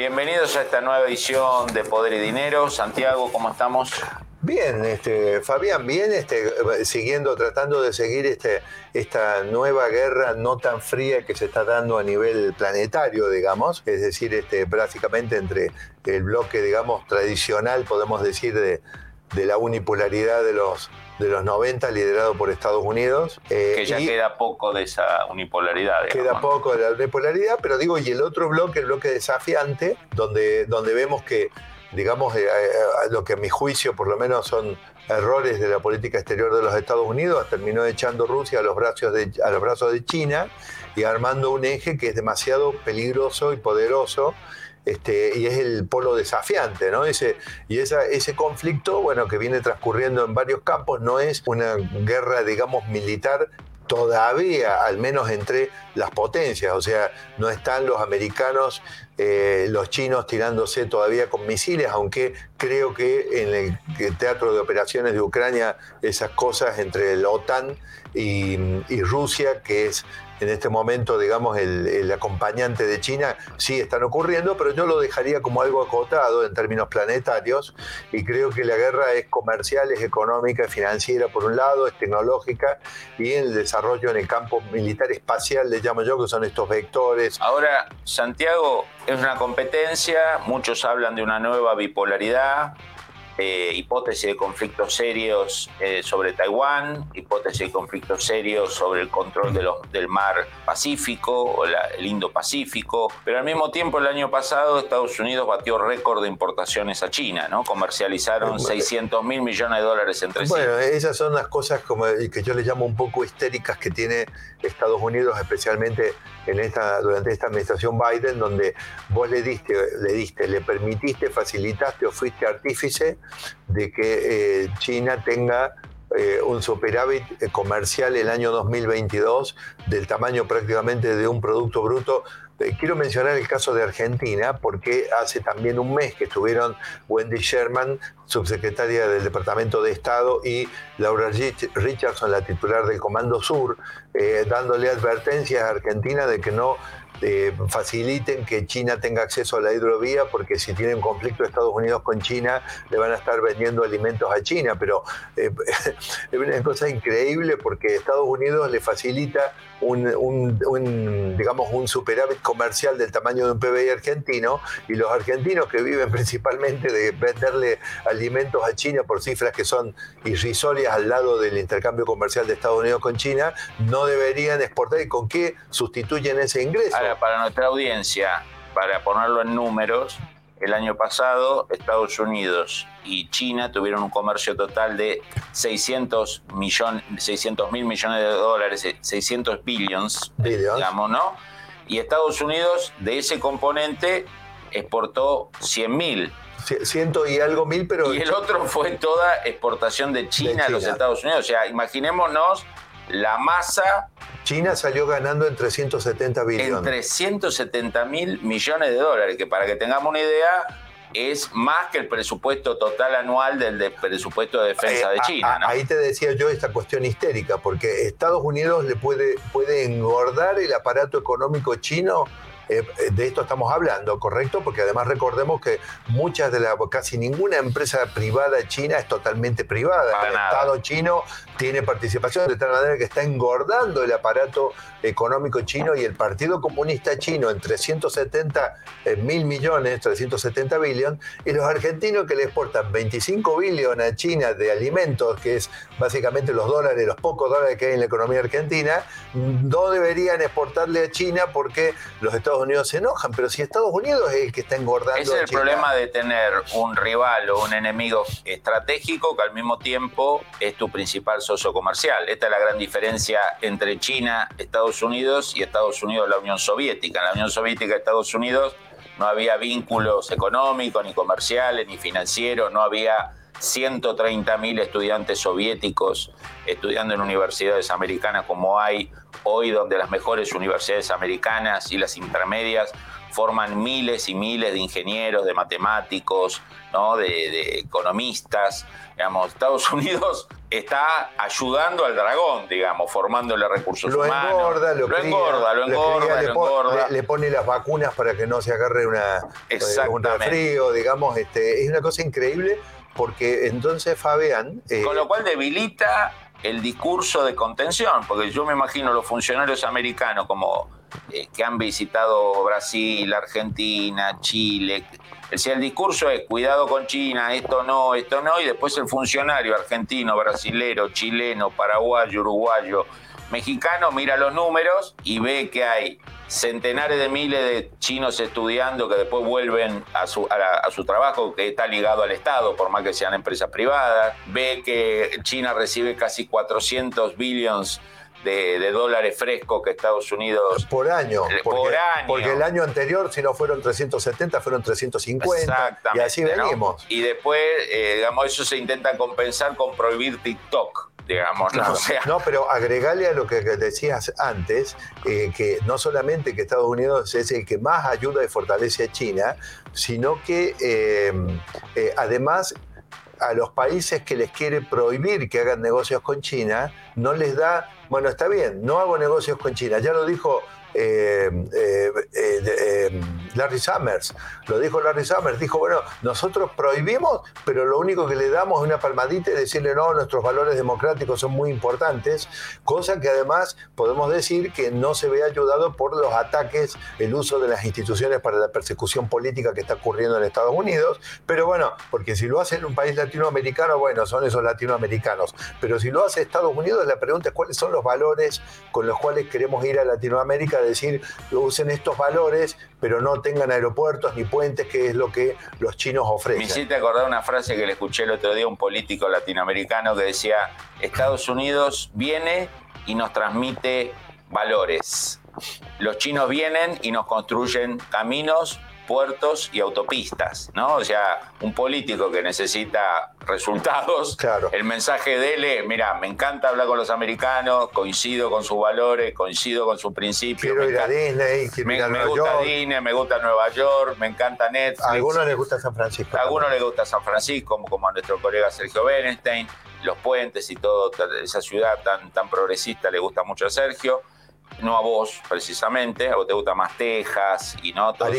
Bienvenidos a esta nueva edición de Poder y Dinero. Santiago, ¿cómo estamos? Bien, este, Fabián, bien, este, siguiendo, tratando de seguir este, esta nueva guerra no tan fría que se está dando a nivel planetario, digamos, es decir, este, prácticamente entre el bloque, digamos, tradicional, podemos decir, de, de la unipolaridad de los, de los 90, liderado por Estados Unidos. Eh, que ya queda poco de esa unipolaridad. Queda poco de la unipolaridad, pero digo, y el otro bloque, el bloque desafiante, donde, donde vemos que, digamos, eh, eh, lo que a mi juicio por lo menos son errores de la política exterior de los Estados Unidos, terminó echando Rusia a los brazos de, a los brazos de China y armando un eje que es demasiado peligroso y poderoso este, y es el polo desafiante, ¿no? Y ese conflicto, bueno, que viene transcurriendo en varios campos, no es una guerra, digamos, militar todavía, al menos entre las potencias, o sea, no están los americanos, eh, los chinos tirándose todavía con misiles, aunque creo que en el, teatro de operaciones de Ucrania esas cosas entre la OTAN y Rusia, que es en este momento, digamos, el, acompañante de China, sí están ocurriendo, pero yo lo dejaría como algo acotado en términos planetarios y creo que la guerra es comercial, es económica, es financiera por un lado, es tecnológica y el desarrollo en el campo militar espacial, le llamo yo, que son estos vectores. Ahora, Santiago, es una competencia, muchos hablan de una nueva bipolaridad, eh, hipótesis de conflictos serios eh, sobre Taiwán, hipótesis de conflictos serios sobre el control de los, del mar Pacífico o el Indo-Pacífico, pero al mismo tiempo el año pasado Estados Unidos batió récord de importaciones a China, ¿no? Comercializaron 600 mil millones de dólares entre sí. Bueno, esas son las cosas como que yo le llamo un poco histéricas que tiene Estados Unidos, especialmente en esta, durante esta administración Biden, donde vos le diste, le diste, le permitiste, facilitaste o fuiste artífice de que eh, China tenga eh, un superávit eh, comercial el año 2022 del tamaño prácticamente de un Producto Bruto. quiero mencionar el caso de Argentina porque hace también un mes que estuvieron Wendy Sherman, subsecretaria del Departamento de Estado, y Laura Richardson, la titular del Comando Sur, dándole advertencias a Argentina de que no eh, faciliten que China tenga acceso a la hidrovía, porque si tienen conflicto Estados Unidos con China, le van a estar vendiendo alimentos a China. Pero eh, es una cosa increíble porque Estados Unidos le facilita un, digamos, un superávit comercial del tamaño de un PBI argentino y los argentinos que viven principalmente de venderle alimentos a China por cifras que son irrisorias al lado del intercambio comercial de Estados Unidos con China, no deberían exportar. ¿Y con qué sustituyen ese ingreso? para nuestra audiencia, para ponerlo en números, el año pasado Estados Unidos y China tuvieron un comercio total de 600 millones, 600 mil millones de dólares, 600 billions, digamos, ¿no? Y Estados Unidos de ese componente exportó 100 mil. Ciento y algo mil, pero... Y el otro fue toda exportación de China, a los Estados Unidos. O sea, imaginémonos la masa China salió ganando en 370 billones. En 370 mil millones de dólares, que para que tengamos una idea, es más que el presupuesto total anual del presupuesto de defensa de eh, China. Ahí te decía yo esta cuestión histérica, porque Estados Unidos le puede, puede engordar el aparato económico chino eh, de esto estamos hablando, ¿correcto? Porque además recordemos que muchas de las, casi ninguna empresa privada china es totalmente privada. el Estado chino tiene participación de tal manera que está engordando el aparato económico chino y el Partido Comunista Chino en 370 eh, mil millones, 370 billones, y los argentinos que le exportan 25 billones a China de alimentos, que es básicamente los dólares, los pocos dólares que hay en la economía argentina, no deberían exportarle a China porque los Estados Unidos se enojan, pero si Estados Unidos es el que está engordando. Es el problema de tener un rival o un enemigo estratégico que al mismo tiempo es tu principal socio comercial. Esta es la gran diferencia entre China, Estados Unidos y Estados Unidos la Unión Soviética. En la Unión Soviética Estados Unidos no había vínculos económicos, ni comerciales, ni financieros, no había 130.000 estudiantes soviéticos estudiando en universidades americanas como hay hoy, donde las mejores universidades americanas y las intermedias forman miles y miles de ingenieros, de matemáticos, ¿no? de, de economistas. Digamos, Estados Unidos está ayudando al dragón, digamos, formándole recursos lo humanos. Engorda, lo, engorda, lo engorda, lo engorda. Le, pone las vacunas para que no se agarre una, eh, un frío, digamos. Este, es una cosa increíble porque entonces Fabián... Eh, Con lo cual debilita el discurso de contención, porque yo me imagino los funcionarios americanos como eh, que han visitado Brasil, Argentina, Chile. Si el discurso es cuidado con China, esto no, esto no, y después el funcionario argentino, brasilero, chileno, paraguayo, uruguayo, mexicano mira los números y ve que hay centenares de miles de chinos estudiando que después vuelven a su, a, su trabajo que está ligado al Estado, por más que sean empresas privadas, ve que China recibe casi 400 billones de, dólares frescos que Estados Unidos... Por año. Porque, Porque el año anterior, si no fueron 370, fueron 350. Exactamente. Y así venimos. Y después, eh, digamos, eso se intenta compensar con prohibir TikTok. Digamos, ¿no? no, pero agregale a lo que decías antes, eh, que no solamente que Estados Unidos es el que más ayuda y fortalece a China, sino que eh, además a los países que les quiere prohibir que hagan negocios con China, no les da bueno, está bien, no hago negocios con China. Ya lo dijo eh, eh, eh, Larry Summers. Lo dijo Larry Summers. Dijo, bueno, nosotros prohibimos, pero lo único que le damos es una palmadita y decirle, no, nuestros valores democráticos son muy importantes. Cosa que además podemos decir que no se ve ayudado por los ataques, el uso de las instituciones para la persecución política que está ocurriendo en Estados Unidos. Pero bueno, porque si lo hace en un país latinoamericano, bueno, son esos latinoamericanos. Pero si lo hace Estados Unidos, la pregunta es cuáles son los valores con los cuales queremos ir a Latinoamérica decir, usen estos valores, pero no tengan aeropuertos ni puentes, que es lo que los chinos ofrecen. Me hiciste acordar una frase que le escuché el otro día a un político latinoamericano que decía, Estados Unidos viene y nos transmite valores. Los chinos vienen y nos construyen caminos puertos y autopistas, ¿no? O sea, un político que necesita resultados, claro. el mensaje de él es, mira, me encanta hablar con los americanos, coincido con sus valores, coincido con sus principios. Quiero ir a Disney, me, me gusta Disney, me gusta Nueva York, me encanta Netflix. A algunos les gusta San Francisco. A algunos les gusta San Francisco, como, como a nuestro colega Sergio Bernstein, los puentes y todo, esa ciudad tan, tan progresista le gusta mucho a Sergio no a vos precisamente, a vos te gusta más Texas y no todos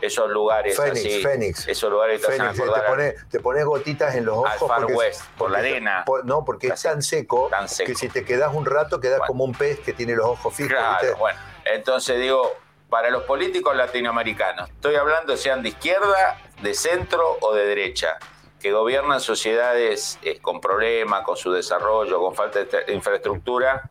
Esos, lugares Phoenix, así, Phoenix. esos lugares te, te, pones gotitas en los ojos Far West, por la arena. no, porque es tan seco, que si te quedas un rato quedas como un pez que tiene los ojos fijos. Claro, bueno, entonces digo, para los políticos latinoamericanos, estoy hablando sean de izquierda, de centro o de derecha que gobiernan sociedades eh, con problemas, con su desarrollo, con falta de infraestructura,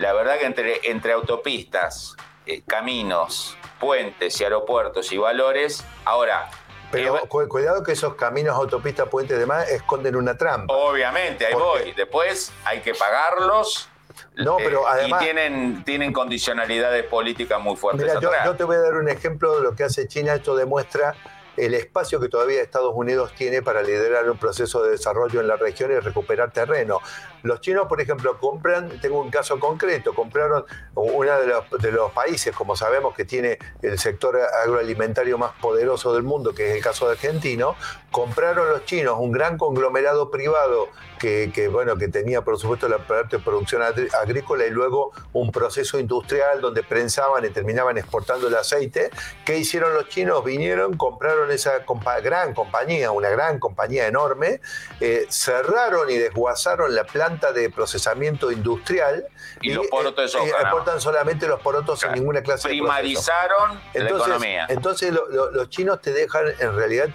la verdad que entre, entre autopistas, eh, caminos, puentes y aeropuertos y valores, ahora... Pero eh, cuidado que esos caminos, autopistas, puentes y demás esconden una trampa. Obviamente, ahí voy. Después hay que pagarlos. No, pero eh, además. Y tienen, tienen condicionalidades políticas muy fuertes. Mira, yo, yo, te voy a dar un ejemplo de lo que hace China. Esto demuestra el espacio que todavía Estados Unidos tiene para liderar un proceso de desarrollo en la región y recuperar terreno. Los chinos, por ejemplo, compran, tengo un caso concreto, compraron uno de los, países, como sabemos, que tiene el sector agroalimentario más poderoso del mundo, que es el caso de argentino, compraron los chinos un gran conglomerado privado que, bueno, que tenía, por supuesto, la parte de producción agrícola y luego un proceso industrial donde prensaban y terminaban exportando el aceite. ¿Qué hicieron los chinos? Vinieron, compraron esa gran compañía, una gran compañía enorme, eh, cerraron y desguazaron la planta de procesamiento industrial. Y, los porotos de exportan solamente los porotos sin ninguna clase Primarizaron de Primarizaron la economía. Entonces los chinos te dejan, en realidad,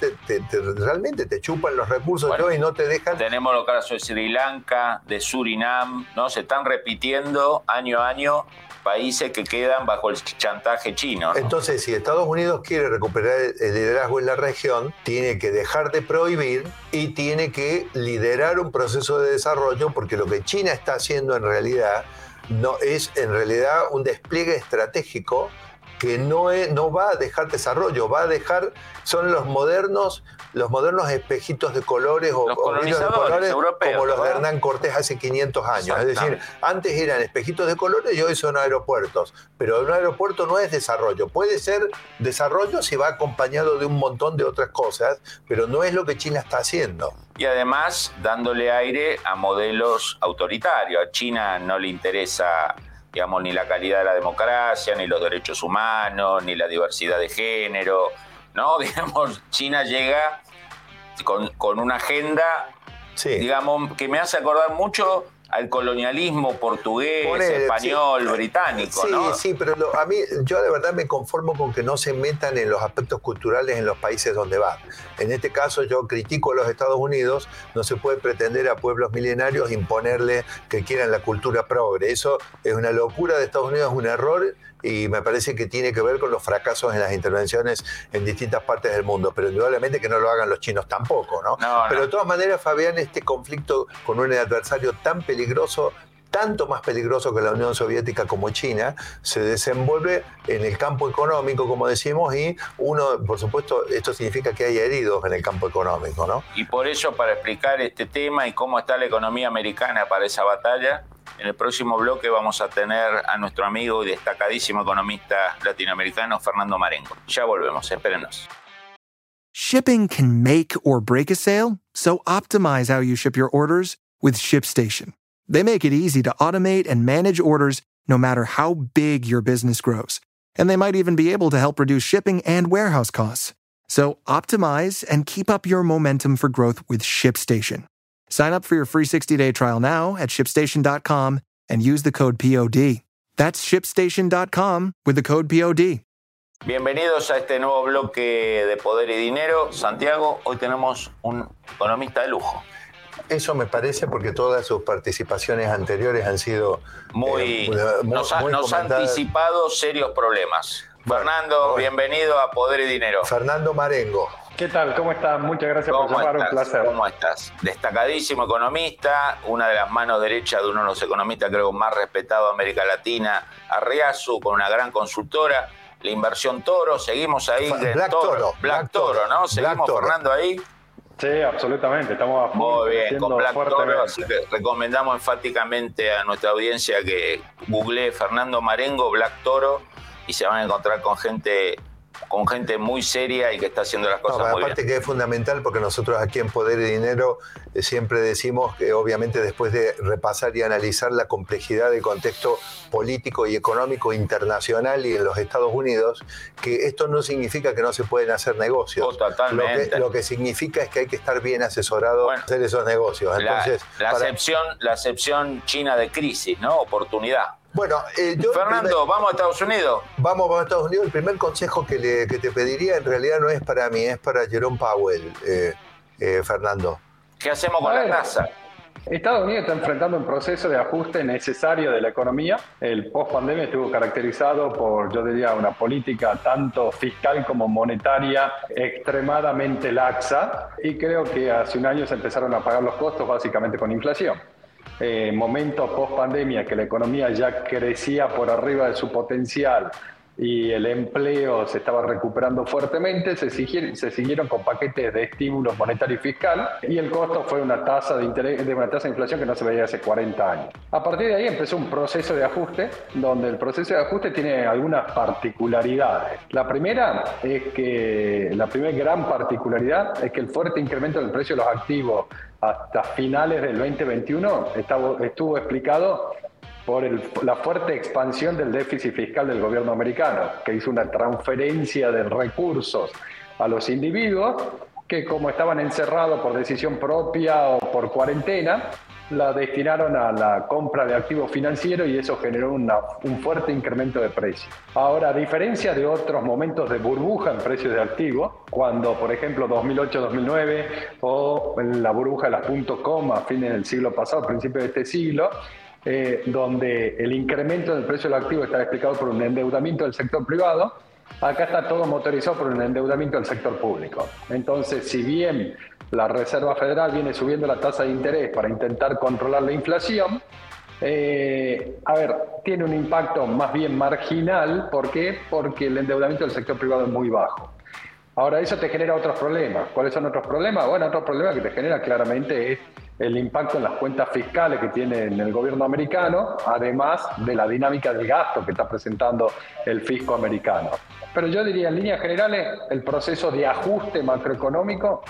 realmente te chupan los recursos y no te dejan. Tenemos los casos de Sri Lanka, de Surinam, ¿no? Se están repitiendo año a año países que quedan bajo el chantaje chino. Entonces, si Estados Unidos quiere recuperar el liderazgo en la región, tiene que dejar de prohibir y tiene que liderar un proceso de desarrollo, porque lo que China está haciendo en realidad no es en realidad un despliegue estratégico que no, no va a dejar desarrollo, va a dejar, son los modernos, los modernos espejitos de colores o, Los o de colores europeos, como los de. Hernán Cortés hace 500 años. Es decir, antes eran espejitos de colores y hoy son aeropuertos. Pero un aeropuerto no es desarrollo. Puede ser desarrollo si va acompañado de un montón de otras cosas, pero no es lo que China está haciendo. Y además dándole aire a modelos autoritarios. A China no le interesa, digamos, ni la calidad de la democracia, ni los derechos humanos, ni la diversidad de género. ¿No? Digamos, China llega con, con una agenda, Sí. digamos, que me hace acordar mucho al colonialismo portugués, español, sí. británico, Sí, ¿no? sí, pero lo- a mí yo de verdad me conformo con que no se metan en los aspectos culturales en los países donde van. En este caso yo critico a los Estados Unidos, no se puede pretender a pueblos milenarios imponerle que quieran la cultura progre. Eso es una locura de Estados Unidos, es un error y me parece que tiene que ver con los fracasos en las intervenciones en distintas partes del mundo, pero indudablemente que no lo hagan los chinos tampoco, ¿no? No, pero de todas maneras, Fabián, este conflicto con un adversario tan peligroso tanto más peligroso que la Unión Soviética como China, se desenvuelve en el campo económico, como decimos, y uno, por supuesto, esto significa que hay heridos en el campo económico, ¿no? Y por eso, para explicar este tema y cómo está la economía americana para esa batalla, en el próximo bloque vamos a tener a nuestro amigo y destacadísimo economista latinoamericano, Fernando Marengo. Ya volvemos, espérenos. Shipping can make or break a sale, so optimize how you ship your orders with ShipStation. They make it easy to automate and manage orders no matter how big your business grows. And they might even be able to help reduce shipping and warehouse costs. So optimize and keep up your momentum for growth with ShipStation. Sign up for your free 60-day trial now at shipstation.com and use the code POD. That's shipstation.com with the code POD. Bienvenidos a este nuevo bloque de Poder y Dinero. Santiago, hoy tenemos un economista de lujo. Eso me parece porque todas sus participaciones anteriores han sido Muy, eh, muy- nos ha, muy nos ha comentadas. anticipado serios problemas. Bueno, Fernando, bueno. bienvenido a Poder y Dinero. Fernando Marengo. ¿Qué tal? ¿Cómo estás? Muchas gracias por ¿Cómo llamar, un placer. ¿Cómo estás? Destacadísimo economista, una de las manos derechas de uno de los economistas creo más respetados de América Latina, Arriazu, con una gran consultora, la inversión Toro, seguimos ahí. Black Toro, Black, Black Toro, Toro, ¿no? Black Seguimos Toro. Fernando ahí. Sí, absolutamente, estamos a Muy bien, con Black así que recomendamos enfáticamente a nuestra audiencia que googlee Fernando Marengo, Black Toro, y se van a encontrar con gente, con gente muy seria y que está haciendo las No, cosas muy bien. aparte que es fundamental porque nosotros aquí en Poder y Dinero eh, siempre decimos que obviamente después de repasar y analizar la complejidad del contexto político y económico internacional y en los Estados Unidos, que esto no significa que no se pueden hacer negocios. Oh, totalmente. Lo que, lo que significa es que hay que estar bien asesorado Bueno, hacer esos negocios. La, Entonces, la para- acepción, la acepción china de crisis, ¿no? Oportunidad. Bueno, eh, yo Fernando, ¿vamos a Estados Unidos? Vamos a Estados Unidos. El primer consejo que, le- que te pediría en realidad no es para mí, es para Jerome Powell, eh, eh, Fernando. ¿Qué hacemos con la tasa? Estados Unidos está enfrentando un proceso de ajuste necesario de la economía. El post-pandemia estuvo caracterizado por, yo diría, una política tanto fiscal como monetaria extremadamente laxa y creo que hace un año se empezaron a pagar los costos básicamente con inflación. Eh, momentos post-pandemia que la economía ya crecía por arriba de su potencial y el empleo se estaba recuperando fuertemente, se, siguieron, se siguieron con paquetes de estímulos monetario y fiscal y el costo fue una tasa de, interés, de una tasa de inflación que no se veía hace 40 años. A partir de ahí empezó un proceso de ajuste, donde el proceso de ajuste tiene algunas particularidades. La primera es que la primera gran particularidad es que el fuerte incremento del precio de los activos hasta finales del 2021 estaba- estuvo explicado por el- la fuerte expansión del déficit fiscal del gobierno americano, que hizo una transferencia de recursos a los individuos que como estaban encerrados por decisión propia o por cuarentena, la destinaron a la compra de activos financieros y eso generó una- un fuerte incremento de precios. Ahora, a diferencia de otros momentos de burbuja en precios de activos, cuando por ejemplo 2008-2009 o en la burbuja de las .com a fines del siglo pasado, principios de este siglo, eh, donde el incremento del precio del activo está explicado por un endeudamiento del sector privado, acá está todo motorizado por un endeudamiento del sector público. Entonces, si bien la Reserva Federal viene subiendo la tasa de interés para intentar controlar la inflación, Eh, a ver, tiene un impacto más bien marginal. ¿Por qué? Porque el endeudamiento del sector privado es muy bajo. Ahora, eso te genera otros problemas. ¿Cuáles son otros problemas? Bueno, otro problema que te genera claramente es el impacto en las cuentas fiscales que tiene en el gobierno americano, además de la dinámica del gasto que está presentando el fisco americano. Pero yo diría, en líneas generales, el proceso de ajuste macroeconómico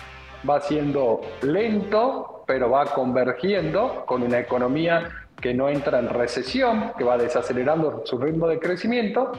va siendo lento, pero va convergiendo con una economía que no entra en recesión, que va desacelerando su ritmo de crecimiento,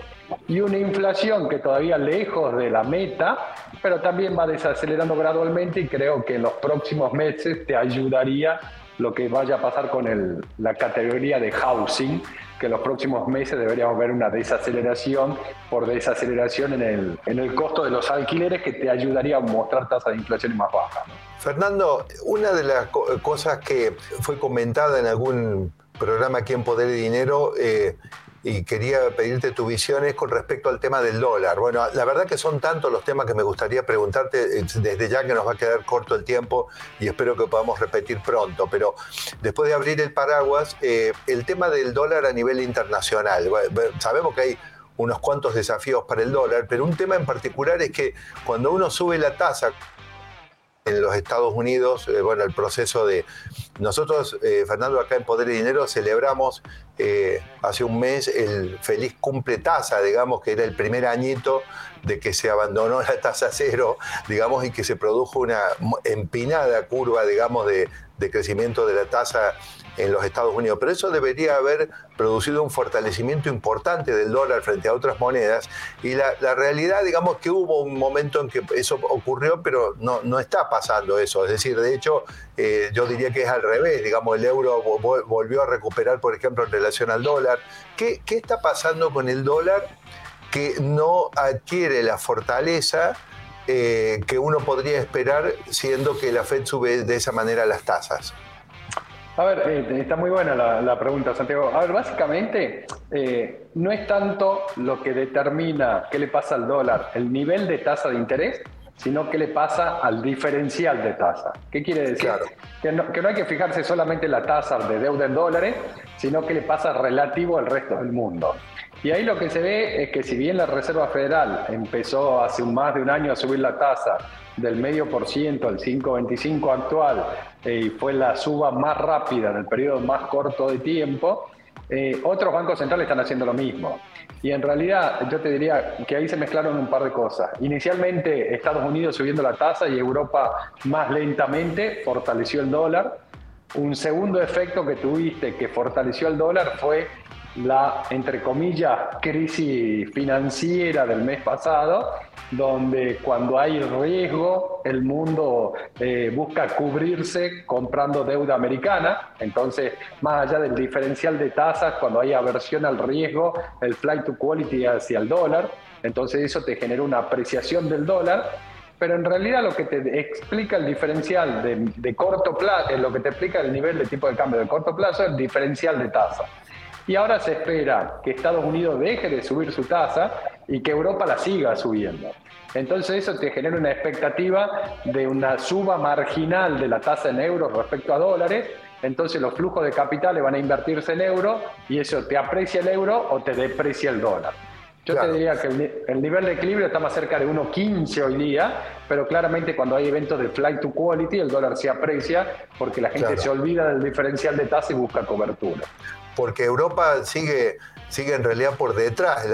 y una inflación que todavía lejos de la meta, pero también va desacelerando gradualmente y creo que en los próximos meses te ayudaría lo que vaya a pasar con la categoría de housing, que en los próximos meses deberíamos ver una desaceleración por desaceleración en el, en el costo de los alquileres que te ayudaría a mostrar tasas de inflación más bajas. Fernando, una de las cosas que fue comentada en algún programa aquí en Poder y Dinero eh, y quería pedirte tu visiones con respecto al tema del dólar. Bueno, la verdad que son tantos los temas que me gustaría preguntarte eh, desde ya que nos va a quedar corto el tiempo y espero que podamos repetir pronto, pero después de abrir el paraguas, eh, el tema del dólar a nivel internacional. Sabemos que hay unos cuantos desafíos para el dólar, pero un tema en particular es que cuando uno sube la tasa, en los Estados Unidos, bueno, el proceso de... Nosotros, eh, Fernando, acá en Poder y Dinero celebramos eh, hace un mes el feliz cumple tasa, digamos, que era el primer añito de que se abandonó la tasa cero, digamos, y que se produjo una empinada curva, digamos, de, de crecimiento de la tasa en los Estados Unidos. Pero eso debería haber producido un fortalecimiento importante del dólar frente a otras monedas. Y la, realidad, digamos que hubo un momento en que eso ocurrió, pero no, está pasando eso. Es decir, de hecho, eh, yo diría que es al revés. Digamos, el euro volvió a recuperar, por ejemplo, en relación al dólar. ¿Qué, qué está pasando con el dólar que no adquiere la fortaleza? Eh, que uno podría esperar siendo que la Fed sube de esa manera las tasas. A ver, eh, está muy buena la, pregunta, Santiago. A ver, básicamente eh, no es tanto lo que determina qué le pasa al dólar, el nivel de tasa de interés, sino qué le pasa al diferencial de tasa. ¿Qué quiere decir? Que, no, que, no, hay que fijarse solamente en la tasa de deuda en dólares, sino qué le pasa relativo al resto del mundo. Y ahí lo que se ve es que si bien la Reserva Federal empezó hace más de un año a subir la tasa del medio por ciento al 5,25 actual eh, y fue la suba más rápida en el periodo más corto de tiempo, eh, otros bancos centrales están haciendo lo mismo. Y en realidad yo te diría que ahí se mezclaron un par de cosas. Inicialmente Estados Unidos subiendo la tasa y Europa más lentamente fortaleció el dólar. Un segundo efecto que tuviste que fortaleció el dólar fue la, entre comillas, crisis financiera del mes pasado, donde cuando hay riesgo el mundo eh, busca cubrirse comprando deuda americana, entonces más allá del diferencial de tasas, cuando hay aversión al riesgo, el flight to quality hacia el dólar, entonces eso te genera una apreciación del dólar, pero en realidad lo que te explica el diferencial de, de corto plazo, eh, lo que te explica el nivel de tipo de cambio de corto plazo es el diferencial de tasa. Y ahora se espera que Estados Unidos deje de subir su tasa y que Europa la siga subiendo. Entonces eso te genera una expectativa de una suba marginal de la tasa en euros respecto a dólares. Entonces los flujos de capitales van a invertirse en euros y eso te aprecia el euro o te deprecia el dólar. Yo te diría que el, nivel de equilibrio está más cerca de 1.15 hoy día, pero claramente cuando hay eventos de flight to quality el dólar se aprecia porque la gente se olvida del diferencial de tasa y busca cobertura porque Europa sigue, sigue en realidad por detrás.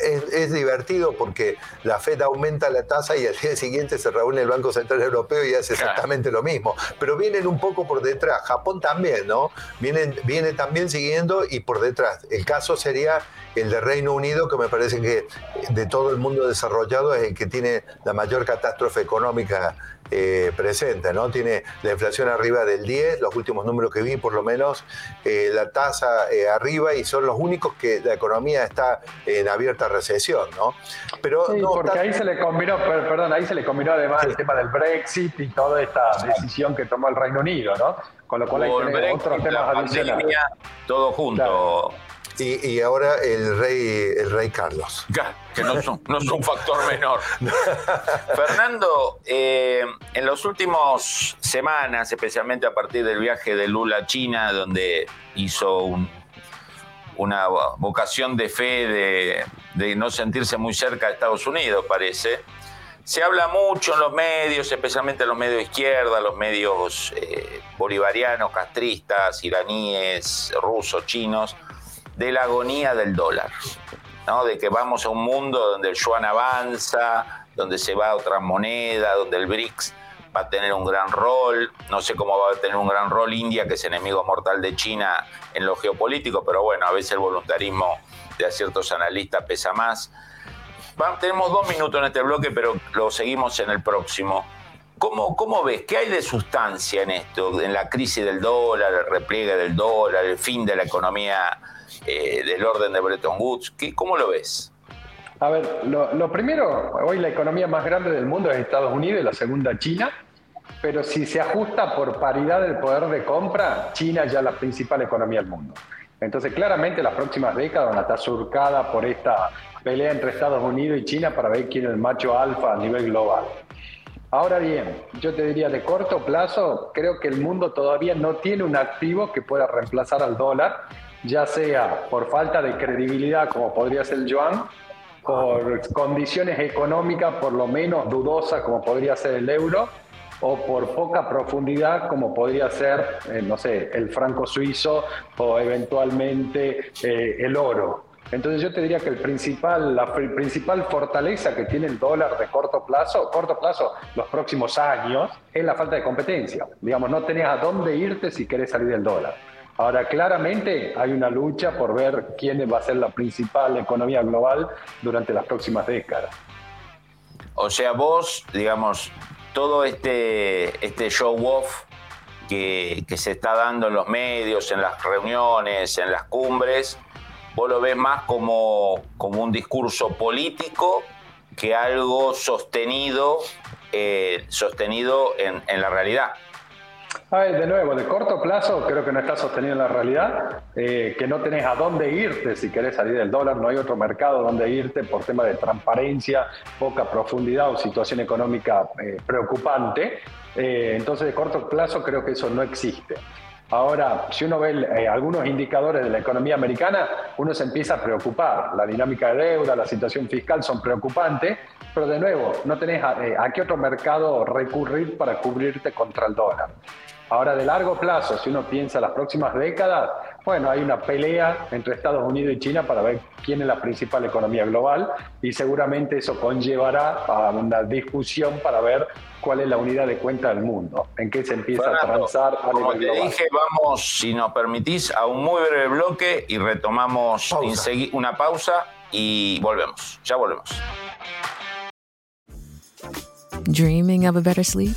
es, divertido porque la Fed aumenta la tasa y al día siguiente se reúne el Banco Central Europeo y hace exactamente lo mismo. Pero vienen un poco por detrás. Japón también, ¿no? Vienen, viene también siguiendo y por detrás. El caso sería el de Reino Unido, que me parece que de todo el mundo desarrollado es el que tiene la mayor catástrofe económica eh, presente, ¿no? Tiene la inflación arriba del 10, los últimos números que vi por lo menos, eh, la tasa eh, arriba y son los únicos que la economía está en abierta recesión, ¿no? Pero porque ahí se le combinó, perdón, ahí se le combinó además el tema del Brexit y toda esta decisión que tomó el Reino Unido, ¿no? Con lo cual hay otros temas adicionales. Todo junto. Y, ahora el rey, el rey Carlos. Que no es un, factor menor. Fernando, eh, en las últimas semanas, especialmente a partir del viaje de Lula a China, donde hizo un una vocación de fe de, de no sentirse muy cerca de Estados Unidos, parece. Se habla mucho en los medios, especialmente en los medios de izquierda, los medios eh, bolivarianos, castristas, iraníes, rusos, chinos, de la agonía del dólar, ¿no? de que vamos a un mundo donde el yuan avanza, donde se va a otra moneda, donde el BRICS va a tener un gran rol. No sé cómo va a tener un gran rol India, que es enemigo mortal de China en lo geopolítico, pero bueno, a veces el voluntarismo de ciertos analistas pesa más tenemos dos minutos en este bloque, pero lo seguimos en el próximo. ¿Cómo, ¿Cómo, ves? ¿Qué hay de sustancia en esto? En la crisis del dólar, el repliegue del dólar, el fin de la economía eh, del orden de Bretton Woods. ¿Qué, ¿Cómo lo ves? A ver, lo, lo, primero, hoy la economía más grande del mundo es Estados Unidos y la segunda China, pero si se ajusta por paridad del poder de compra, China ya es la principal economía del mundo. Entonces, claramente las próximas décadas van a estar surcadas por esta pelea entre Estados Unidos y China para ver quién es el macho alfa a nivel global. Ahora bien, yo te diría de corto plazo, creo que el mundo todavía no tiene un activo que pueda reemplazar al dólar, ya sea por falta de credibilidad como podría ser el yuan, por condiciones económicas por lo menos dudosas como podría ser el euro, o por poca profundidad como podría ser, eh, no sé, el franco suizo o eventualmente eh, el oro. Entonces yo te diría que el principal, la principal fortaleza que tiene el dólar de corto plazo, corto plazo, los próximos años, es la falta de competencia. Digamos, no tenés a dónde irte si querés salir del dólar. Ahora, claramente hay una lucha por ver quién va a ser la principal economía global durante las próximas décadas. O sea, vos, digamos, todo este, este show off que, se está dando en los medios, en las reuniones, en las cumbres, vos lo ves más como, como un discurso político que algo sostenido, eh, sostenido en, en, la realidad. De nuevo, de corto plazo creo que no está sostenido en la realidad, eh, que no tenés a dónde irte si querés salir del dólar, no hay otro mercado donde irte por tema de transparencia, poca profundidad o situación económica eh, preocupante. entonces, de corto plazo creo que eso no existe. Ahora, si uno ve eh, algunos indicadores de la economía americana, uno se empieza a preocupar. La dinámica de deuda, la situación fiscal son preocupantes, pero de nuevo, no tenés a, eh, a qué otro mercado recurrir para cubrirte contra el dólar. Ahora, de largo plazo, si uno piensa las próximas décadas, bueno, hay una pelea entre Estados Unidos y China para ver quién es la principal economía global y seguramente eso conllevará a una discusión para ver cuál es la unidad de cuenta del mundo, en qué se empieza a transar a Como te dije, vamos, si nos permitís, a un muy breve bloque y retomamos una pausa y volvemos. Ya volvemos. Dreaming of a better sleep?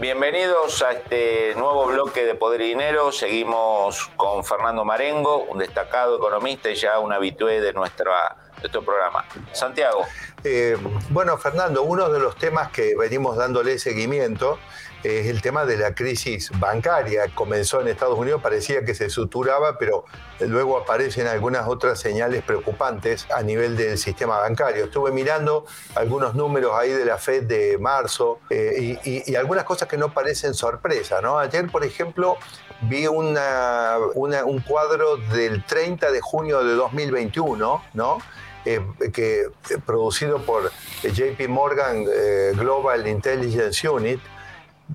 Bienvenidos a este nuevo bloque de Poder y Dinero. Seguimos con Fernando Marengo, un destacado economista y ya un habitué de, nuestra, de nuestro programa. Santiago. Eh, bueno, Fernando, uno de los temas que venimos dándole seguimiento es el tema de la crisis bancaria. Comenzó en Estados Unidos, parecía que se suturaba, pero luego aparecen algunas otras señales preocupantes a nivel del sistema bancario. Estuve mirando algunos números ahí de la Fed de marzo eh, y, algunas cosas que no parecen sorpresa. ¿no? Ayer, por ejemplo, vi una, un cuadro del 30 de junio de 2021, ¿no? Eh, que, eh, producido por JP Morgan Global Intelligence Unit,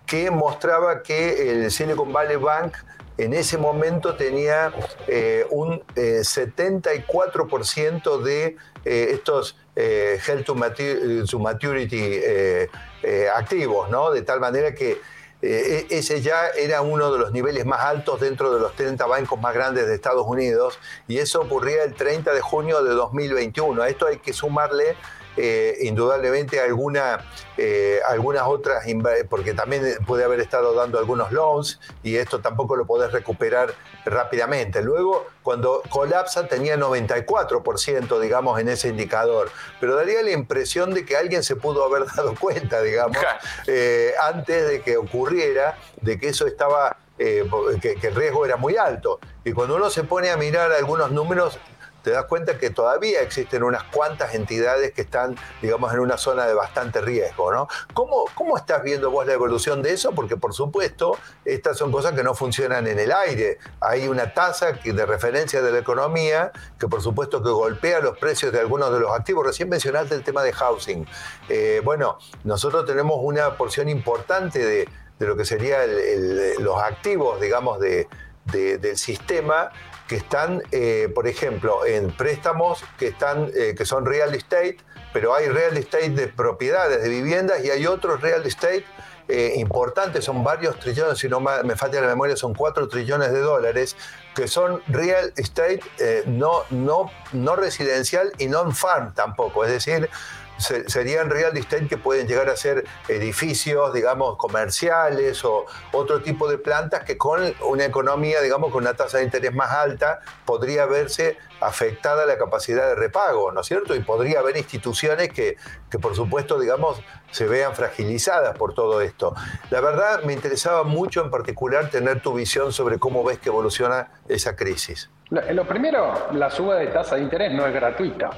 que mostraba que el Silicon Valley Bank en ese momento tenía eh, un 74% eh, de eh, estos Health to, Maturity activos, ¿no? De tal manera que e-, ese ya era uno de los niveles más altos dentro de los 30 bancos más grandes de Estados Unidos y eso ocurría el 30 de junio de 2021. A esto hay que sumarle eh, indudablemente alguna, eh, algunas otras, porque también puede haber estado dando algunos loans y esto tampoco lo podés recuperar rápidamente. Luego, cuando colapsa tenía 94%, digamos, en ese indicador, pero daría la impresión de que alguien se pudo haber dado cuenta, digamos, eh, antes de que ocurriera, de que eso estaba que, que, el riesgo era muy alto. Y cuando uno se pone a mirar algunos números, te das cuenta que todavía existen unas cuantas entidades que están, digamos, en una zona de bastante riesgo, ¿no? ¿Cómo, cómo estás viendo vos la evolución de eso? Porque, por supuesto, estas son cosas que no funcionan en el aire. Hay una tasa de referencia de la economía que, por supuesto, que golpea los precios de algunos de los activos. Recién mencionaste el tema de housing. Eh, bueno, nosotros tenemos una porción importante de, lo que serían los activos, digamos, de, del sistema que están, eh, por ejemplo, en préstamos que, están, eh, que son real estate, pero hay real estate de propiedades, de viviendas, y hay otros real estate eh, importantes, son varios trillones, si no me falta la memoria, son cuatro trillones de dólares, que son real estate no, no, no residencial y non-farm tampoco, es decir, serían real que pueden llegar a ser edificios, digamos, comerciales o otro tipo de plantas que con una economía, digamos, con una tasa de interés más alta, podría verse afectada la capacidad de repago, ¿no es cierto? Y podría haber instituciones que, que por supuesto, digamos, se vean fragilizadas por todo esto. La verdad, me interesaba mucho en particular tener tu visión sobre cómo ves que evoluciona esa crisis. Lo primero, la suba de tasa de interés no es gratuita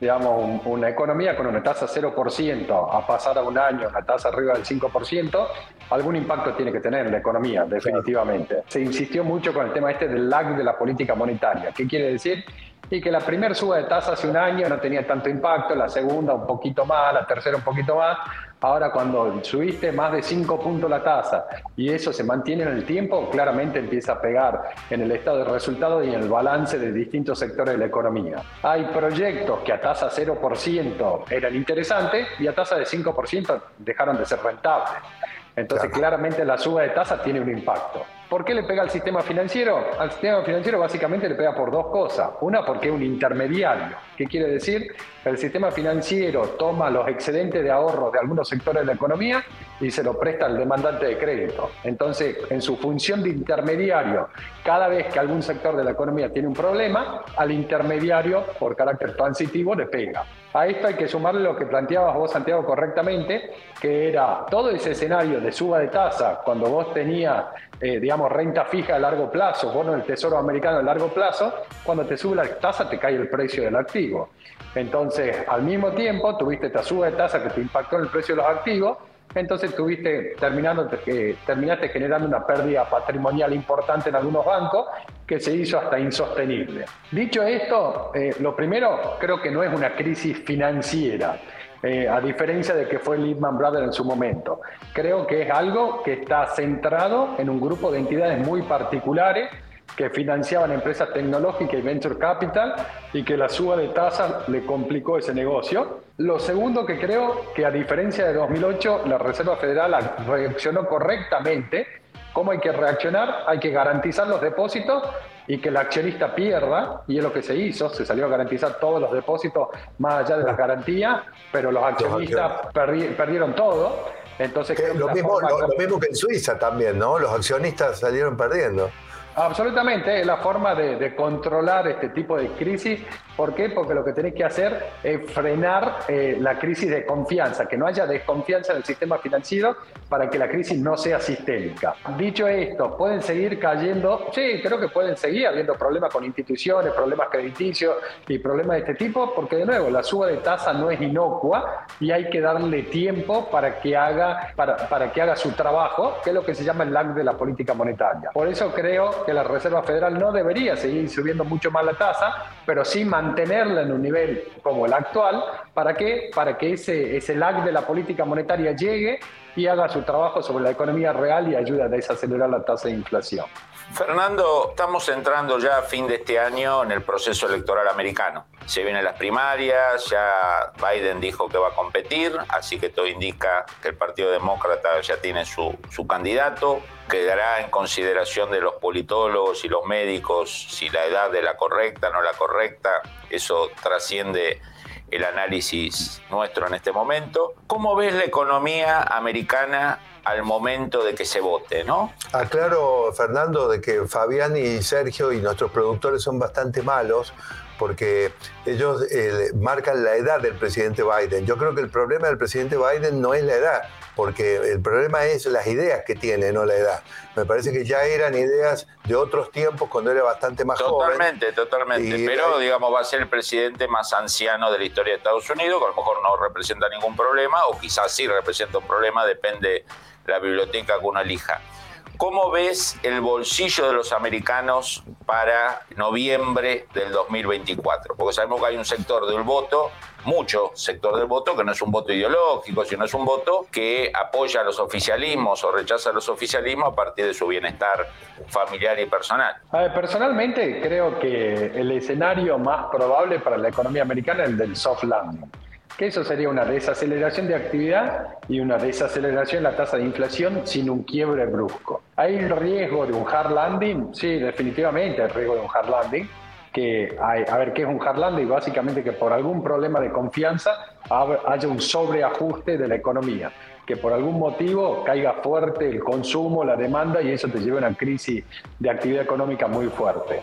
digamos, una economía con una tasa 0% a pasar a un año una tasa arriba del 5%, algún impacto tiene que tener en la economía, definitivamente. Se insistió mucho con el tema este del lag de la política monetaria. ¿Qué quiere decir? Y que la primera suba de tasa hace un año no tenía tanto impacto, la segunda un poquito más, la tercera un poquito más, Ahora, cuando subiste más de 5 puntos la tasa y eso se mantiene en el tiempo, claramente empieza a pegar en el estado de resultados y en el balance de distintos sectores de la economía. Hay proyectos que a tasa 0% eran interesantes y a tasa de 5% dejaron de ser rentables. Entonces, claramente la suba de tasa tiene un impacto. ¿Por qué le pega al sistema financiero? Al sistema financiero básicamente le pega por dos cosas. Una, porque es un intermediario. ¿Qué quiere decir? El sistema financiero toma los excedentes de ahorro de algunos sectores de la economía y se lo presta al demandante de crédito. Entonces, en su función de intermediario, cada vez que algún sector de la economía tiene un problema, al intermediario, por carácter transitivo, le pega. A esto hay que sumarle lo que planteabas vos, Santiago, correctamente, que era todo ese escenario de suba de tasa, cuando vos tenías, eh, digamos, renta fija a largo plazo, bono del Tesoro americano a largo plazo, cuando te sube la tasa te cae el precio del activo. Entonces, al mismo tiempo, tuviste esta suba de tasa que te impactó en el precio de los activos, entonces tuviste, terminando, eh, terminaste generando una pérdida patrimonial importante en algunos bancos que se hizo hasta insostenible. Dicho esto, eh, lo primero creo que no es una crisis financiera. Eh, a diferencia de que fue Lehman Brothers en su momento. Creo que es algo que está centrado en un grupo de entidades muy particulares que financiaban empresas tecnológicas y venture capital y que la suba de tasas le complicó ese negocio. Lo segundo que creo que a diferencia de 2008, la Reserva Federal reaccionó correctamente. ¿Cómo hay que reaccionar? Hay que garantizar los depósitos y que el accionista pierda, y es lo que se hizo, se salió a garantizar todos los depósitos más allá de las garantías, pero los accionistas perdieron todo. Entonces, lo, mismo, lo mismo que en Suiza también, ¿no? Los accionistas salieron perdiendo. Absolutamente, es la forma de, controlar este tipo de crisis. ¿Por qué? Porque lo que tenés que hacer es frenar eh, la crisis de confianza, que no haya desconfianza en el sistema financiero para que la crisis no sea sistémica. Dicho esto, ¿pueden seguir cayendo? Sí, creo que pueden seguir habiendo problemas con instituciones, problemas crediticios y problemas de este tipo, porque de nuevo, la suba de tasa no es inocua y hay que darle tiempo para que haga, para, para que haga su trabajo, que es lo que se llama el lag de la política monetaria. Por eso creo que la Reserva Federal no debería seguir subiendo mucho más la tasa, pero sí mantenerla en un nivel como el actual. ¿Para qué? Para que ese, ese lag de la política monetaria llegue y haga su trabajo sobre la economía real y ayude a desacelerar la tasa de inflación. Fernando, estamos entrando ya a fin de este año en el proceso electoral americano. Se vienen las primarias, ya Biden dijo que va a competir, así que todo indica que el Partido Demócrata ya tiene su, su candidato. Quedará en consideración de los politólogos y los médicos si la edad es la correcta, no la correcta. Eso trasciende el análisis nuestro en este momento. ¿Cómo ves la economía americana al momento de que se vote, ¿no? Aclaro, Fernando, de que Fabián y Sergio y nuestros productores son bastante malos porque ellos eh, marcan la edad del presidente Biden. Yo creo que el problema del presidente Biden no es la edad, porque el problema es las ideas que tiene, no la edad. Me parece que ya eran ideas de otros tiempos cuando era bastante más totalmente, joven. Totalmente, totalmente. Pero, digamos, va a ser el presidente más anciano de la historia de Estados Unidos, que a lo mejor no representa ningún problema, o quizás sí representa un problema, depende la biblioteca que uno elija. ¿Cómo ves el bolsillo de los americanos para noviembre del 2024? Porque sabemos que hay un sector del voto, mucho sector del voto, que no es un voto ideológico, sino es un voto que apoya a los oficialismos o rechaza a los oficialismos a partir de su bienestar familiar y personal. A ver, personalmente creo que el escenario más probable para la economía americana es el del soft landing que eso sería una desaceleración de actividad y una desaceleración de la tasa de inflación sin un quiebre brusco. ¿Hay riesgo de un hard landing? Sí, definitivamente hay riesgo de un hard landing. Que hay, a ver, ¿qué es un hard landing? Básicamente que por algún problema de confianza haya un sobreajuste de la economía, que por algún motivo caiga fuerte el consumo, la demanda y eso te lleve a una crisis de actividad económica muy fuerte.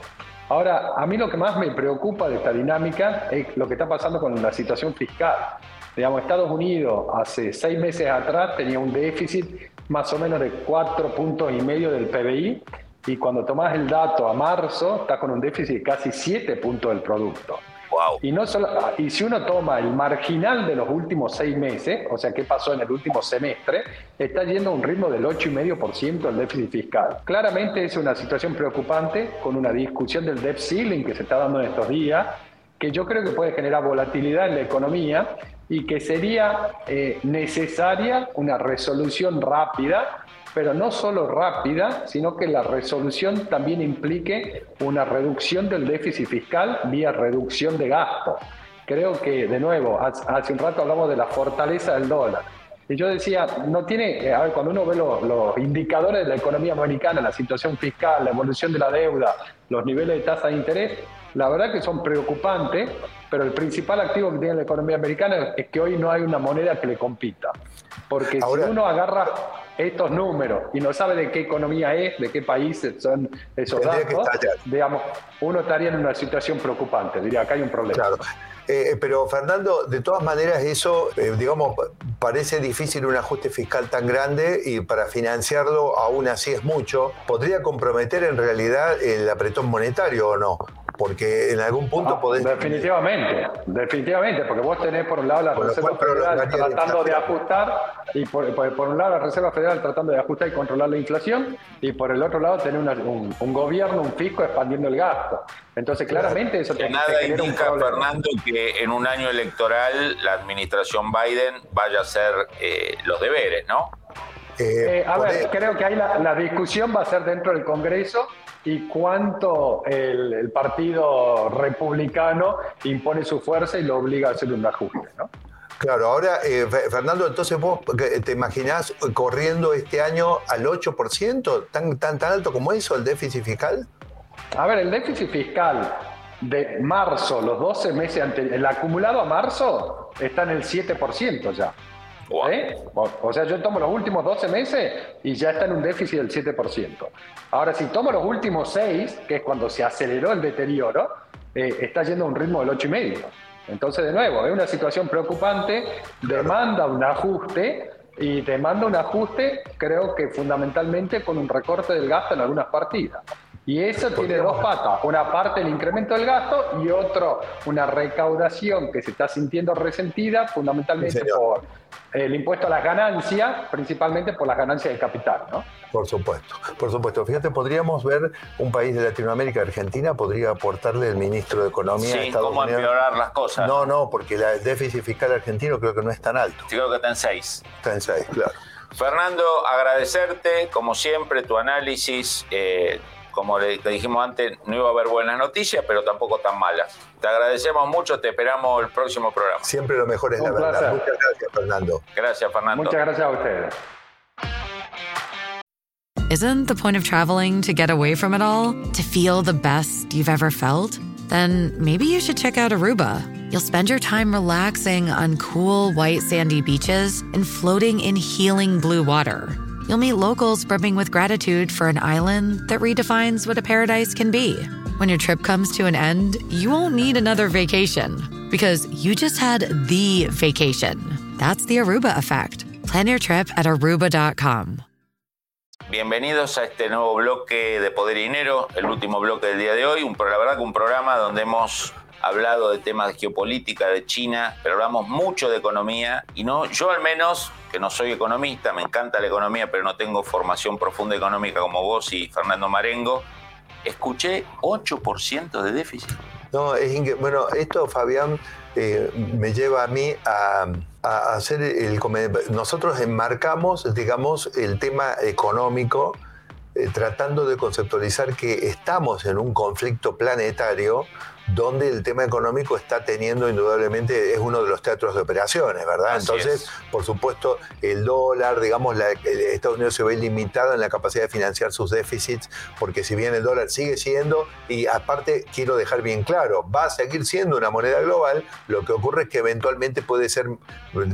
Ahora, a mí lo que más me preocupa de esta dinámica es lo que está pasando con la situación fiscal. Digamos, Estados Unidos hace seis meses atrás tenía un déficit más o menos de cuatro puntos y medio del PBI y cuando tomas el dato a marzo está con un déficit de casi siete puntos del producto. Y, no solo, y si uno toma el marginal de los últimos seis meses, o sea, qué pasó en el último semestre, está yendo a un ritmo del 8,5% el déficit fiscal. Claramente es una situación preocupante con una discusión del debt ceiling que se está dando en estos días, que yo creo que puede generar volatilidad en la economía y que sería eh, necesaria una resolución rápida pero no solo rápida, sino que la resolución también implique una reducción del déficit fiscal vía reducción de gasto. Creo que, de nuevo, hace un rato hablamos de la fortaleza del dólar. Y yo decía, no tiene, a ver, cuando uno ve los, indicadores de la economía americana, la situación fiscal, la evolución de la deuda, los niveles de tasa de interés, la verdad que son preocupantes, pero el principal activo que tiene la economía americana es que hoy no hay una moneda que le compita. Porque si uno agarra estos números y no sabe de qué economía es, de qué países son esos datos, digamos, uno estaría en una situación preocupante. Diría, acá hay un problema. Claro. Eh, pero Fernando, de todas maneras eso, eh, digamos, parece difícil un ajuste fiscal tan grande y para financiarlo aún así es mucho. ¿Podría comprometer en realidad el apretón monetario o no? porque en algún punto ah, podés... Definitivamente, definitivamente, porque vos tenés por un lado la Reserva Federal tratando de ajustar, y por, un lado la Reserva Federal tratando de ajustar y controlar la inflación, y por el otro lado tener un, gobierno, un fisco expandiendo el gasto. Entonces, claramente eso que nada indica, Fernando, que en un año electoral la administración Biden vaya a hacer eh, los deberes, ¿no? Eh, eh, a ver, creo que ahí la discusión va a ser dentro del Congreso y cuánto el, Partido Republicano impone su fuerza y lo obliga a hacer un ajuste, ¿no? Claro, ahora, eh, Fernando, entonces vos te imaginás corriendo este año al 8%, tan, tan, tan alto como eso, el déficit fiscal? A ver, el déficit fiscal de marzo, los 12 meses anteriores, el acumulado a marzo está en el 7% ya. ¿Eh? O sea, yo tomo los últimos 12 meses y ya está en un déficit del 7%. Ahora, si tomo los últimos 6, que es cuando se aceleró el deterioro, eh, está yendo a un ritmo del 8,5. Entonces, de nuevo, es una situación preocupante, demanda un ajuste y demanda un ajuste, creo que fundamentalmente con un recorte del gasto en algunas partidas. Y eso tiene dos patas. Una parte el incremento del gasto y otro una recaudación que se está sintiendo resentida fundamentalmente por el impuesto a las ganancias, principalmente por las ganancias de capital, ¿no? Por supuesto, por supuesto. Fíjate, podríamos ver un país de Latinoamérica, Argentina, podría aportarle el ministro de Economía sí, de Estados ¿cómo empeorar las cosas? No, no, porque el déficit fiscal argentino creo que no es tan alto. Sí, creo que está en seis. Está en seis, claro. Fernando, agradecerte, como siempre, tu análisis. Eh, como le, dijimos antes, no iba a haber buenas noticias, pero tampoco tan malas. Te agradecemos mucho, te esperamos el próximo programa. Siempre lo mejor es la verdad. Muchas gracias, Fernando. Gracias, Fernando. Muchas gracias a ustedes. Isn't the point of traveling to get away from it all? To feel the best you've ever felt? Then maybe you should check out Aruba. You'll spend your time relaxing on cool, white, sandy beaches and floating in healing blue water. You'll meet locals brimming with gratitude for an island that redefines what a paradise can be. When your trip comes to an end, you won't need another vacation because you just had the vacation. That's the Aruba effect. Plan your trip at aruba.com. Bienvenidos a este nuevo bloque de Poder y Dinero, el último bloque del día de hoy. Un, la verdad que un programa donde hemos hablado de temas de geopolítica, de China, pero hablamos mucho de economía y no, yo al menos, que no soy economista, me encanta la economía, pero no tengo formación profunda económica como vos y Fernando Marengo, escuché 8% de déficit. No, es bueno, esto Fabián eh, me lleva a mí a, hacer el... Nosotros enmarcamos, digamos, el tema económico eh, tratando de conceptualizar que estamos en un conflicto planetario donde el tema económico está teniendo indudablemente, es uno de los teatros de operaciones, ¿verdad? Entonces, por supuesto, el dólar, digamos, la, Estados Unidos se ve limitado en la capacidad de financiar sus déficits, porque si bien el dólar sigue siendo, y aparte quiero dejar bien claro, va a seguir siendo una moneda global, lo que ocurre es que eventualmente puede ser,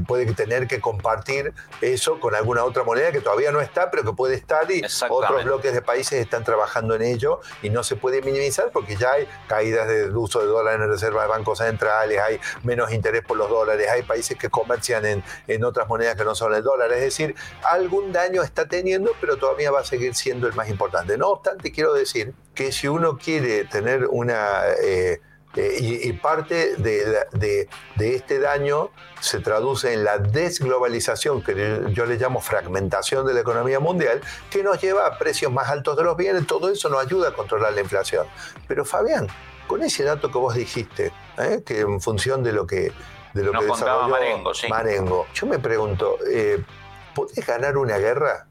puede tener que compartir eso con alguna otra moneda que todavía no está, pero que puede estar y otros bloques de países están trabajando en ello y no se puede minimizar porque ya hay caídas de uso de dólares en reservas de bancos centrales, hay menos interés por los dólares, hay países que comercian en, en otras monedas que no son el dólar. Es decir, algún daño está teniendo, pero todavía va a seguir siendo el más importante. No obstante, quiero decir que si uno quiere tener una... Eh, eh, y, parte de, de, de, este daño se traduce en la desglobalización, que yo le llamo fragmentación de la economía mundial, que nos lleva a precios más altos de los bienes. Todo eso nos ayuda a controlar la inflación. Pero Fabián, con ese dato que vos dijiste, ¿eh? que en función de lo que, de lo que desarrolló Marengo, sí. Marengo, yo me pregunto, eh, ¿podés ganar una guerra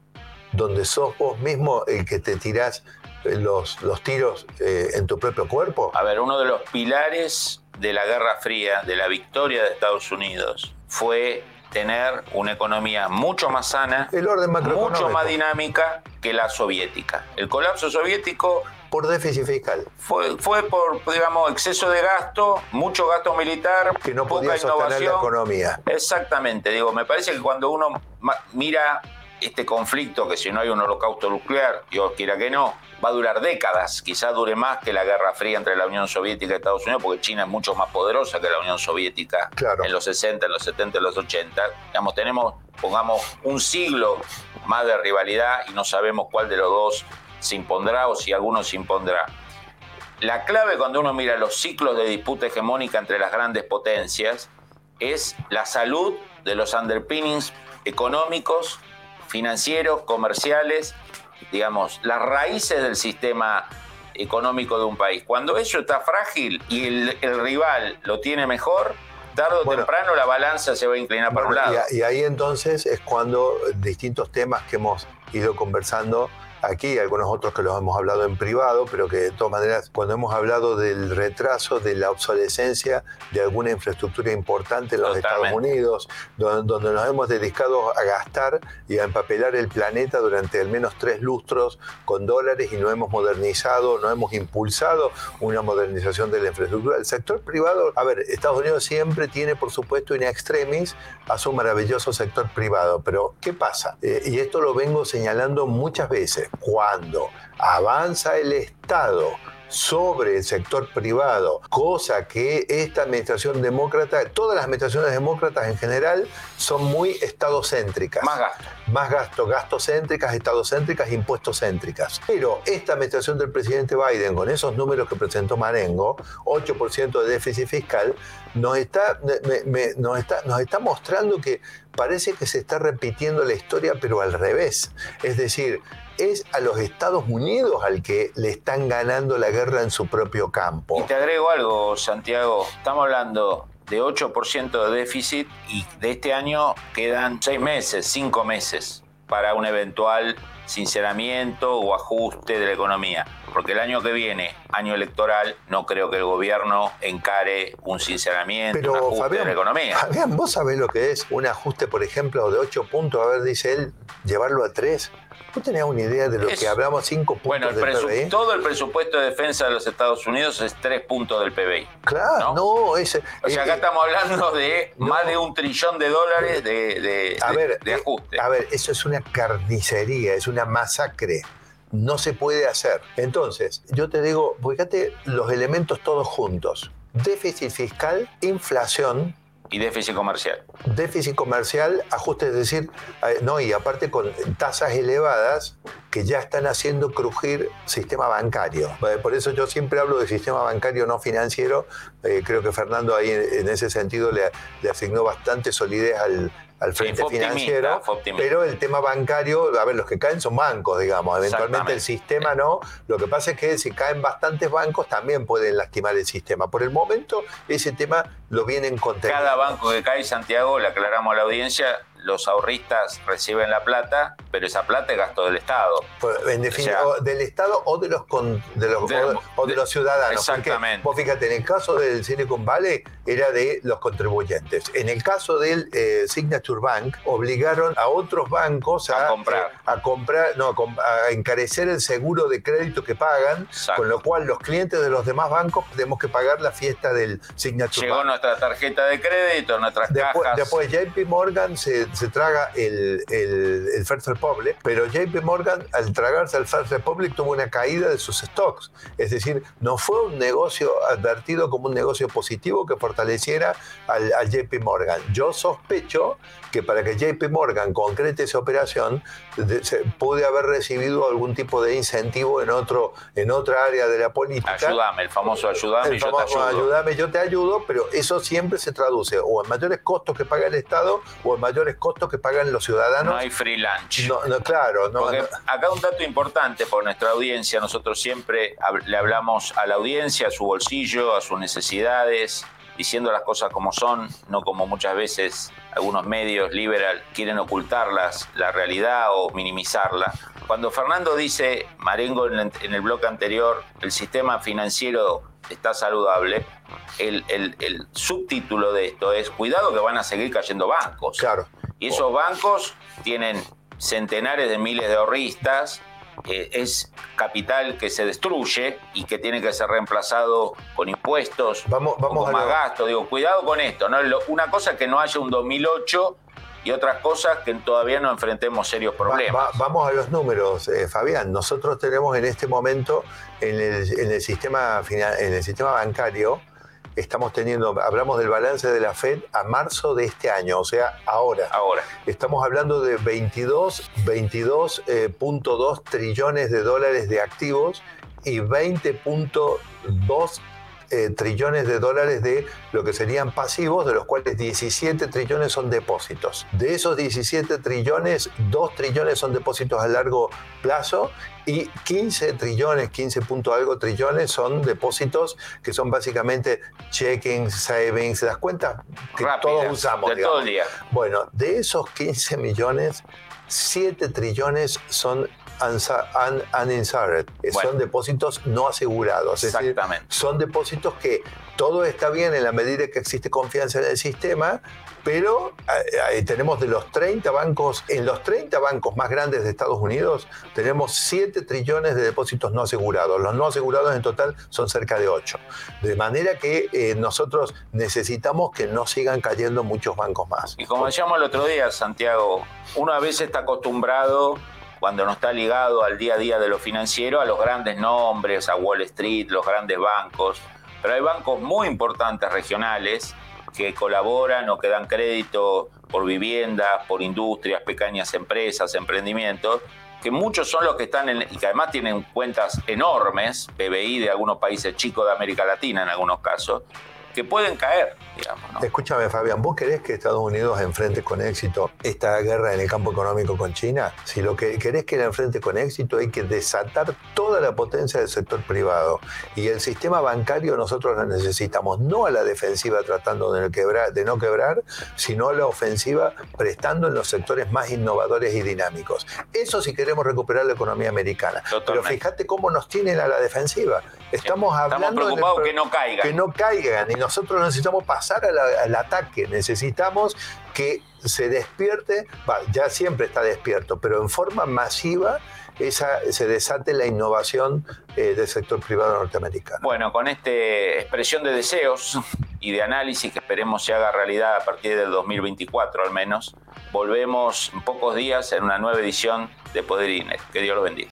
donde sos vos mismo el que te tirás eh, los, los tiros en tu propio cuerpo? A ver, uno de los pilares de la Guerra Fría, de la victoria de Estados Unidos, fue tener una economía mucho más sana, el orden mucho más dinámica que la soviética. El colapso soviético por déficit fiscal. Fue, fue por, digamos, exceso de gasto, mucho gasto militar, que no podía poca sostener la economía. Exactamente, digo, me parece que cuando uno mira este conflicto, que si no hay un holocausto nuclear, Dios quiera que no, va a durar décadas, quizás dure más que la Guerra Fría entre la Unión Soviética y Estados Unidos, porque China es mucho más poderosa que la Unión Soviética en los 60, en los 70, en los 80. Digamos, tenemos, pongamos, un siglo más de rivalidad y no sabemos cuál de los dos se impondrá o si alguno se impondrá. La clave cuando uno mira los ciclos de disputa hegemónica entre las grandes potencias es la salud de los underpinnings económicos, financieros, comerciales, digamos, las raíces del sistema económico de un país. Cuando eso está frágil y el, rival lo tiene mejor, tarde o temprano la balanza se va a inclinar para un lado. y ahí entonces es cuando distintos temas que hemos ido conversando aquí, algunos otros que los hemos hablado en privado, pero que de todas maneras, cuando hemos hablado del retraso, de la obsolescencia de alguna infraestructura importante en los Estados Unidos, donde, nos hemos dedicado a gastar y a empapelar el planeta durante al menos tres lustros con dólares y no hemos modernizado, no hemos impulsado una modernización de la infraestructura. El sector privado, a ver, Estados Unidos siempre tiene, por supuesto, in extremis a su maravilloso sector privado, pero ¿qué pasa? Eh, y esto lo vengo señalando muchas veces cuando avanza el Estado sobre el sector privado, cosa que esta administración demócrata, todas las administraciones demócratas en general, son muy estadocéntricas. Más gasto. Más gasto, gastocéntricas, estadocéntricas, impuestocéntricas. Pero esta administración del presidente Biden, con esos números que presentó Marengo, 8% de déficit fiscal, nos está, nos, está, nos está mostrando que parece que se está repitiendo la historia, pero al revés. Es decir, es a los Estados Unidos al que le están ganando la guerra en su propio campo. Y te agrego algo, Santiago. Estamos hablando de 8% de déficit y de este año quedan 6 meses, 5 meses para un eventual sinceramiento o ajuste de la economía. Porque el año que viene, año electoral, no creo que el gobierno encare un sinceramiento, un ajuste de la economía. Fabián, vos sabés lo que es un ajuste, por ejemplo, de 8 puntos, a ver, dice él, llevarlo a 3 ¿Vos tenés una idea de lo que hablamos, cinco puntos bueno, el del PBI? todo el presupuesto de defensa de los Estados Unidos es tres puntos del PBI. Claro, no, ese, O sea, acá estamos hablando de más de un trillón de dólares de, de, a de- ver, de eh, ajuste. A ver, eso es una carnicería, es una masacre. No se puede hacer. Entonces, yo te digo, fíjate los elementos todos juntos. Déficit fiscal, inflación, y déficit comercial. déficit comercial, ajuste, es decir, eh, no, y aparte con tasas elevadas que ya están haciendo crujir sistema bancario. Eh, Por eso yo siempre hablo de sistema bancario no financiero. Eh, creo que Fernando ahí en en ese sentido le, le asignó bastante solidez al, al frente financiero. Pero el tema bancario, a ver, los que caen son bancos, digamos. Eventualmente el sistema no. Lo que pasa es que si caen bastantes bancos también pueden lastimar el sistema. Por el momento ese tema lo vienen conteniendo. Cada banco que cae, Santiago, le aclaramos a la audiencia, los ahorristas reciben la plata, pero esa plata es gasto del Estado. Pues, En definitiva, O sea, o del Estado o de los, con- de los, de- o, o de de- los ciudadanos. exactamente. Porque, vos fíjate, en el caso del Silicon Valley era de los contribuyentes. En el caso del eh, Signature Bank, obligaron a otros bancos a, A comprar. eh, a comprar, no, a, encarecer el seguro de crédito que pagan, Exacto. con lo cual los clientes de los demás bancos tenemos que pagar la fiesta del Signature Llegó Bank. nuestra tarjeta de crédito, nuestras Después, cajas. después JP Morgan se, se traga el, el, el First Republic, pero JP Morgan al tragarse al First Republic tuvo una caída de sus stocks. Es decir, no fue un negocio advertido como un negocio positivo que fortaleciera al, al JP Morgan. Yo sospecho que para que JP Morgan concrete esa operación de- se- puede haber recibido algún tipo de incentivo en, otro, en otra área de la política. Ayúdame, el famoso ayúdame, El yo te famoso ayudo. ayúdame, yo te ayudo, pero eso siempre se traduce o en mayores costos que paga el Estado o en mayores costos que pagan los ciudadanos. No hay free lunch. No, no, claro, no, Porque no. acá un dato importante por nuestra audiencia, nosotros siempre le hablamos a la audiencia, a su bolsillo, a sus necesidades, diciendo las cosas como son, no como muchas veces algunos medios liberal quieren ocultarlas, la realidad o minimizarla. Cuando Fernando dice, Marengo en el, bloque anterior, el sistema financiero está saludable, el, el- el subtítulo de esto es, cuidado que van a seguir cayendo bancos. Claro. Y esos bancos tienen centenares de miles de ahorristas, eh, es capital que se destruye y que tiene que ser reemplazado con impuestos, Vamos- vamos con más lo- gasto. Digo, cuidado con esto. ¿no? Lo- Una cosa es que no haya un 2008 y otras cosas que todavía no enfrentemos serios problemas. va- vamos a los números, eh, Fabián. Nosotros tenemos en este momento en el, en el sistema, en el sistema bancario, estamos teniendo, hablamos del balance de la Fed a marzo de este año, o sea, ahora. Ahora, Estamos hablando de 22, 22.2 trillones de dólares de activos y 20.2 eh, trillones de dólares de lo que serían pasivos, de los cuales 17 trillones son depósitos. De esos 17 trillones, 2 trillones son depósitos a largo plazo y 15 trillones, 15 punto algo trillones son depósitos que son básicamente checking, savings, las cuentas que rápidas, todos usamos. de todo el día. Bueno, de esos 15 millones, 7 trillones son uninsured, eh, Bueno. son depósitos no asegurados. Es decir, Exactamente. son depósitos que todo está bien en la medida que existe confianza en el sistema, pero eh, tenemos de los 30 bancos, en los 30 bancos más grandes de Estados Unidos, tenemos 7 trillones de depósitos no asegurados. Los no asegurados en total son cerca de 8. De manera que eh, nosotros necesitamos que no sigan cayendo muchos bancos más. Y como decíamos el otro día, Santiago, uno a veces está acostumbrado, cuando no está ligado al día a día de lo financiero, a los grandes nombres, a Wall Street, los grandes bancos. Pero hay bancos muy importantes regionales que colaboran o que dan crédito por viviendas, por industrias, pequeñas empresas, emprendimientos, que muchos son los que están en, y que además tienen cuentas enormes, PBI de algunos países chicos de América Latina en algunos casos, que pueden caer, digamos. ¿no? Escúchame, Fabián, ¿vos querés que Estados Unidos enfrente con éxito esta guerra en el campo económico con China? Si lo que querés que la enfrente con éxito, hay que desatar toda la potencia del sector privado. Y el sistema bancario nosotros lo necesitamos, no a la defensiva tratando de no quebrar, de no quebrar sino a la ofensiva prestando en los sectores más innovadores y dinámicos. Eso si queremos recuperar la economía americana. Pero fíjate cómo nos tienen a la defensiva. Estamos hablando Estamos preocupados que no caigan. que no caigan y nosotros necesitamos pasar al ataque, necesitamos que se despierte, ya siempre está despierto, pero en forma masiva esa, se desate la innovación eh, del sector privado norteamericano. Bueno, con esta expresión de deseos y de análisis que esperemos se haga realidad a partir del 2024 al menos, volvemos en pocos días en una nueva edición de Poder INE. Que Dios lo bendiga.